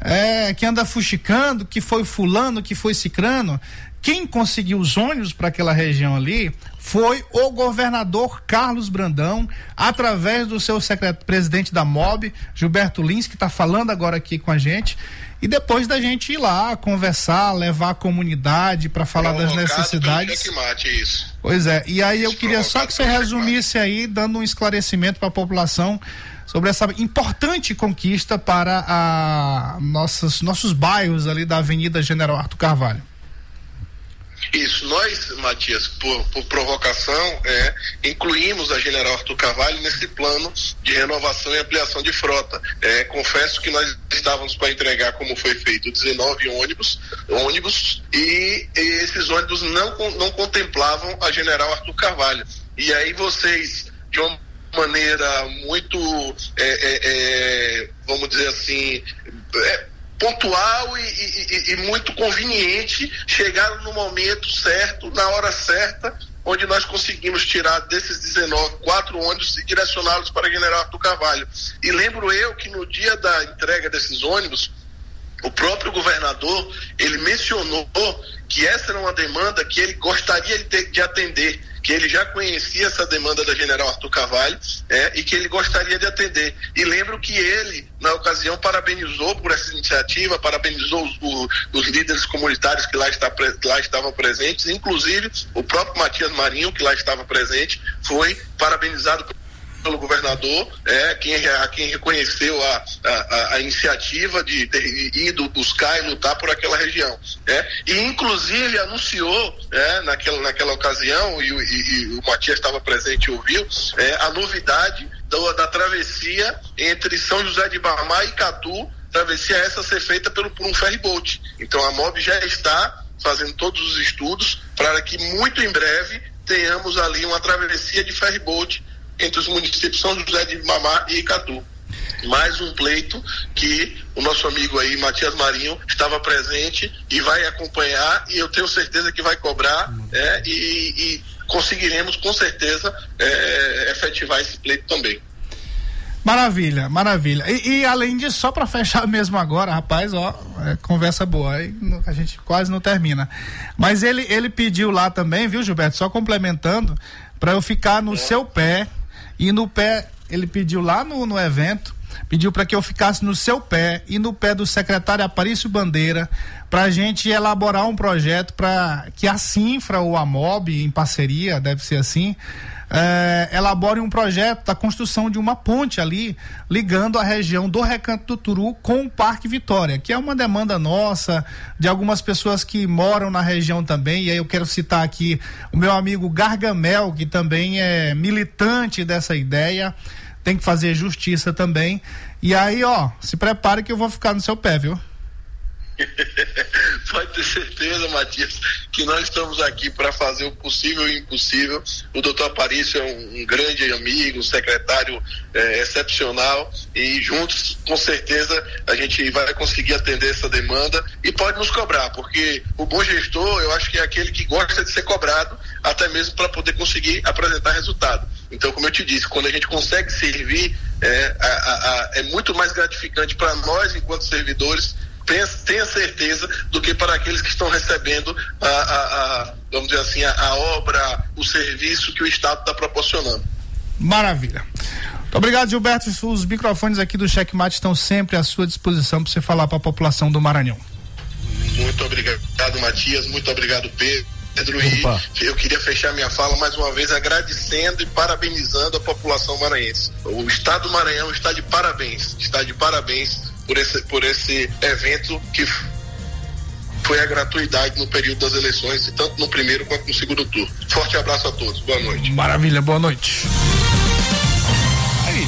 A: é, que anda fuxicando, que foi fulano, que foi cicrano. Quem conseguiu os ônibus para aquela região ali foi o governador Carlos Brandão, através do seu secretário presidente da MOB, Gilberto Lins, que está falando agora aqui com a gente. E depois da gente ir lá conversar, levar a comunidade para falar das
L: Convocado pelo
A: necessidades.
L: Checkmate, é isso.
A: Pois é, e aí eu queria só que você resumisse aí, dando um esclarecimento para a população sobre essa importante conquista para a nossas, nossos bairros ali da Avenida General Arthur Carvalho.
L: Isso, nós, Matias, por, por provocação, é, incluímos a General Arthur Carvalho nesse plano de renovação e ampliação de frota. É, confesso que nós estávamos para entregar, como foi feito, 19 ônibus, ônibus e, e esses ônibus não, não contemplavam a General Arthur Carvalho. E aí vocês, de uma maneira muito, é, é, é, vamos dizer assim, é, pontual e, e- e- muito conveniente, chegaram no momento certo, na hora certa, onde nós conseguimos tirar desses 19 quatro ônibus e direcioná-los para General Arthur Carvalho. E lembro eu que no dia da entrega desses ônibus, o próprio governador ele mencionou que essa era uma demanda que ele gostaria de, atender, que ele já conhecia essa demanda da General Arthur Carvalho é, e que ele gostaria de atender. E lembro que ele, na ocasião, parabenizou por essa iniciativa, parabenizou os, o- os líderes comunitários que lá, está, lá estavam presentes, inclusive o próprio Matias Marinho, que lá estava presente, foi parabenizado pelo governador, é, quem, a quem reconheceu a, a, a- iniciativa de ter ido buscar e lutar por aquela região. É, e inclusive anunciou é, naquela, naquela ocasião, e, o- e- e o Matias estava presente e ouviu, é, a novidade do- da travessia entre São José de Ibamá e Catu, travessia essa ser feita pelo, por um ferryboat. Então a MOB já está fazendo todos os estudos para que muito em breve tenhamos ali uma travessia de ferryboat entre os municípios São José de Ibamá e Icatu. Mais um pleito que o nosso amigo aí, Matias Marinho, estava presente e vai acompanhar e eu tenho certeza que vai cobrar é, e, e conseguiremos com certeza é, efetivar esse pleito também.
A: Maravilha, maravilha. E, e além disso, só para fechar <laughs> mesmo agora, rapaz, ó, é, conversa boa, aí a gente quase não termina. Mas ele, ele pediu lá também, viu, Gilberto, só complementando, para eu ficar no seu pé e no pé, ele pediu lá no, no evento, pediu para que eu ficasse no seu pé e no pé do secretário Aparício Bandeira, para a gente elaborar um projeto para que a Sinfra ou a MOB, em parceria, deve ser assim, eh, elabore um projeto da construção de uma ponte ali, ligando a região do Recanto do Turu com o Parque Vitória, que é uma demanda nossa, de algumas pessoas que moram na região também, e aí eu quero citar aqui o meu amigo Gargamel, que também é militante dessa ideia, tem que fazer justiça também. E aí, ó, se prepare que eu vou ficar no seu pé, viu? <laughs>
L: Pode ter certeza, Matias, que nós estamos aqui para fazer o possível e o impossível. O doutor Aparício é um, um grande amigo, um secretário eh, excepcional e juntos, com certeza, a gente vai conseguir atender essa demanda e pode nos cobrar, porque o bom gestor, eu acho que é aquele que gosta de ser cobrado, até mesmo para poder conseguir apresentar resultado. Então, como eu te disse, quando a gente consegue servir, é, a- a- a- é muito mais gratificante para nós, enquanto servidores, pensa- tenha certeza do que para aqueles que estão recebendo a, a- a, vamos dizer assim, a, a obra, o serviço que o Estado está proporcionando.
A: Maravilha. Muito obrigado, Gilberto. Os microfones aqui do Checkmate estão sempre à sua disposição para você falar para a população do Maranhão.
L: Muito obrigado, Matias. Muito obrigado, Pedro. E eu queria fechar minha fala mais uma vez agradecendo e parabenizando a população maranhense. O Estado do Maranhão está de parabéns, está de parabéns por esse, por esse evento que foi a gratuidade no período das eleições, tanto no primeiro quanto no segundo turno. Forte abraço a todos. Boa noite.
A: Maravilha, boa noite.
F: Aí.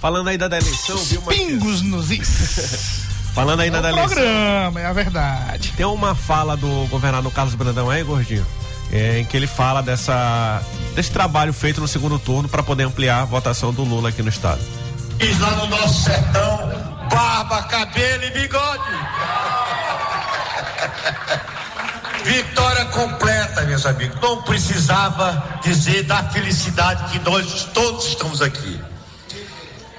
F: Falando aí da eleição, viu?
A: Pingos nos is. <laughs>
F: Falando ainda
A: É um
F: da eleição.
A: programa, é a verdade.
F: Tem uma fala do governador Carlos Brandão aí, gordinho, é, em que ele fala dessa desse trabalho feito no segundo turno para poder ampliar a votação do Lula aqui no estado.
M: Lá no nosso sertão, barba, cabelo e bigode. Vitória completa, meus amigos. Não precisava dizer da felicidade que nós todos estamos aqui.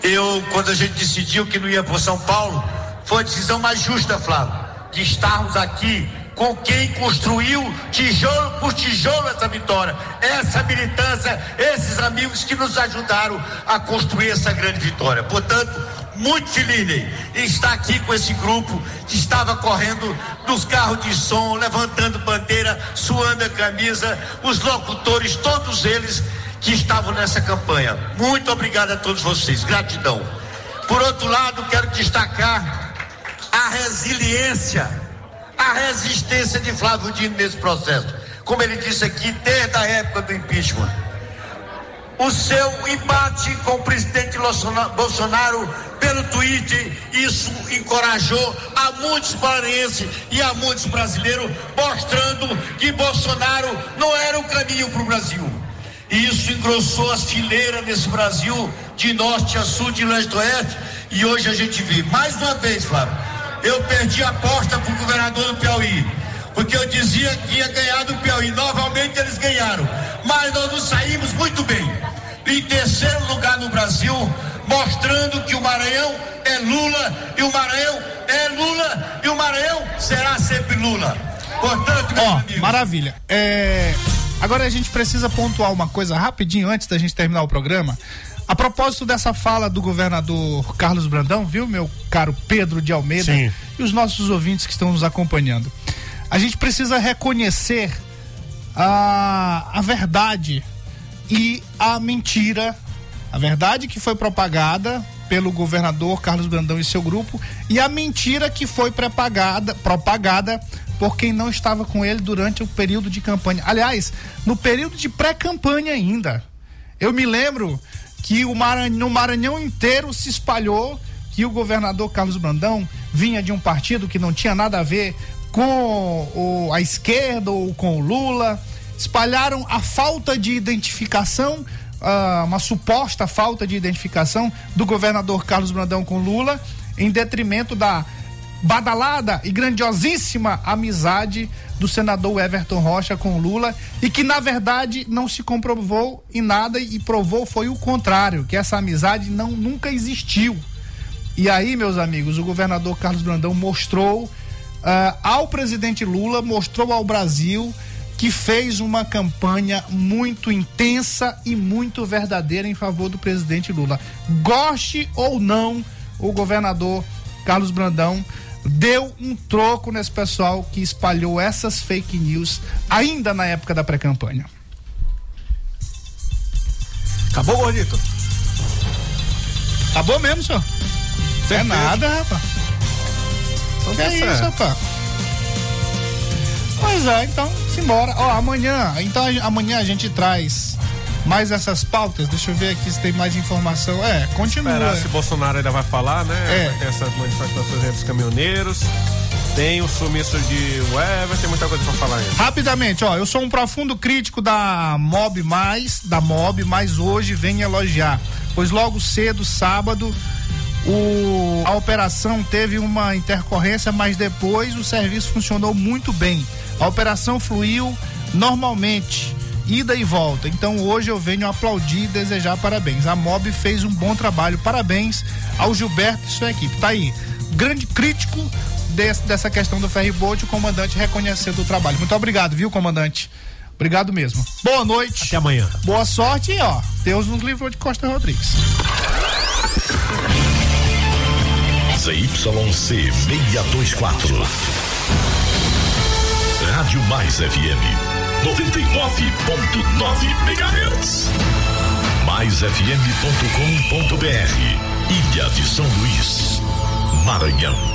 M: Eu, quando a gente decidiu que não ia por São Paulo, foi a decisão mais justa, Flávio, de estarmos aqui com quem construiu tijolo por tijolo essa vitória, essa militância, esses amigos que nos ajudaram a construir essa grande vitória. Portanto, muito feliz em estar aqui com esse grupo que estava correndo nos carros de som, levantando bandeira, suando a camisa, os locutores, todos eles que estavam nessa campanha. Muito obrigado a todos vocês, gratidão. Por outro lado, quero destacar a resiliência, a resistência de Flávio Dino nesse processo. Como ele disse aqui, desde a época do impeachment. O seu embate com o presidente Bolsona- Bolsonaro pelo Twitter, isso encorajou a muitos maranhenses e a muitos brasileiros, mostrando que Bolsonaro não era o caminho para o Brasil. E isso engrossou as fileiras nesse Brasil, de norte a sul, de leste a oeste, e hoje a gente vê. Mais uma vez, Flávio, eu perdi a aposta para o governador do Piauí, porque eu dizia que ia ganhar do Piauí. Novamente eles ganharam, mas nós nos saímos muito bem. Em terceiro lugar no Brasil, mostrando que o Maranhão é Lula, e o Maranhão é Lula, e o Maranhão será sempre Lula. Portanto, meus
A: Ó,
M: amigos,
A: maravilha. É, Agora a gente precisa pontuar uma coisa rapidinho antes da gente terminar o programa. A propósito dessa fala do governador Carlos Brandão, viu, meu caro Pedro de Almeida
F: Sim.
A: e os nossos ouvintes que estão nos acompanhando. A gente precisa reconhecer a, a verdade e a mentira. A verdade que foi propagada pelo governador Carlos Brandão e seu grupo e a mentira que foi propagada, propagada por quem não estava com ele durante o período de campanha. Aliás, no período de pré-campanha ainda. Eu me lembro que o Maranhão, no Maranhão inteiro se espalhou que o governador Carlos Brandão vinha de um partido que não tinha nada a ver com o- a esquerda ou com o Lula. Espalharam a falta de identificação, ah, uma suposta falta de identificação do governador Carlos Brandão com Lula, em detrimento da badalada e grandiosíssima amizade do senador Everton Rocha com Lula e que na verdade não se comprovou em nada e provou foi o contrário, que essa amizade não nunca existiu. E aí, meus amigos, o governador Carlos Brandão mostrou ah, ao presidente Lula, mostrou ao Brasil que fez uma campanha muito intensa e muito verdadeira em favor do presidente Lula. Goste ou não, o governador Carlos Brandão deu um troco nesse pessoal que espalhou essas fake news ainda na época da pré-campanha.
F: Acabou, gordito?
A: Acabou mesmo, senhor? É nada, rapaz.
F: Então
A: que
F: tá
A: é isso,
F: certo.
A: rapaz? Pois é, então, simbora. Ó, amanhã, então amanhã a gente traz mais essas pautas. Deixa eu ver aqui se tem mais informação. É, continua.
F: Esperar se Bolsonaro ainda vai falar, né?
A: É.
F: Vai ter essas manifestações dos caminhoneiros. Tem o sumiço de Weber, tem muita coisa pra falar ainda.
A: Rapidamente, ó, eu sou um profundo crítico da Mob Mais, da Mob, mas hoje vem elogiar. Pois logo cedo, sábado, o, a operação teve uma intercorrência, mas depois o serviço funcionou muito bem. A operação fluiu normalmente, ida e volta. Então hoje eu venho aplaudir e desejar parabéns. A MOB fez um bom trabalho. Parabéns ao Gilberto e sua equipe. Tá aí. Grande crítico desse, dessa questão do ferryboat, o comandante reconhecendo o trabalho. Muito obrigado, viu, comandante? Obrigado mesmo. Boa noite.
F: Até amanhã.
A: Boa sorte e, ó, Deus nos livrou de Costa Rodrigues.
B: ZYC 624. Rádio Mais FM. 99.9 MHz. MaisFM.com.br Ilha de São Luís, Maranhão.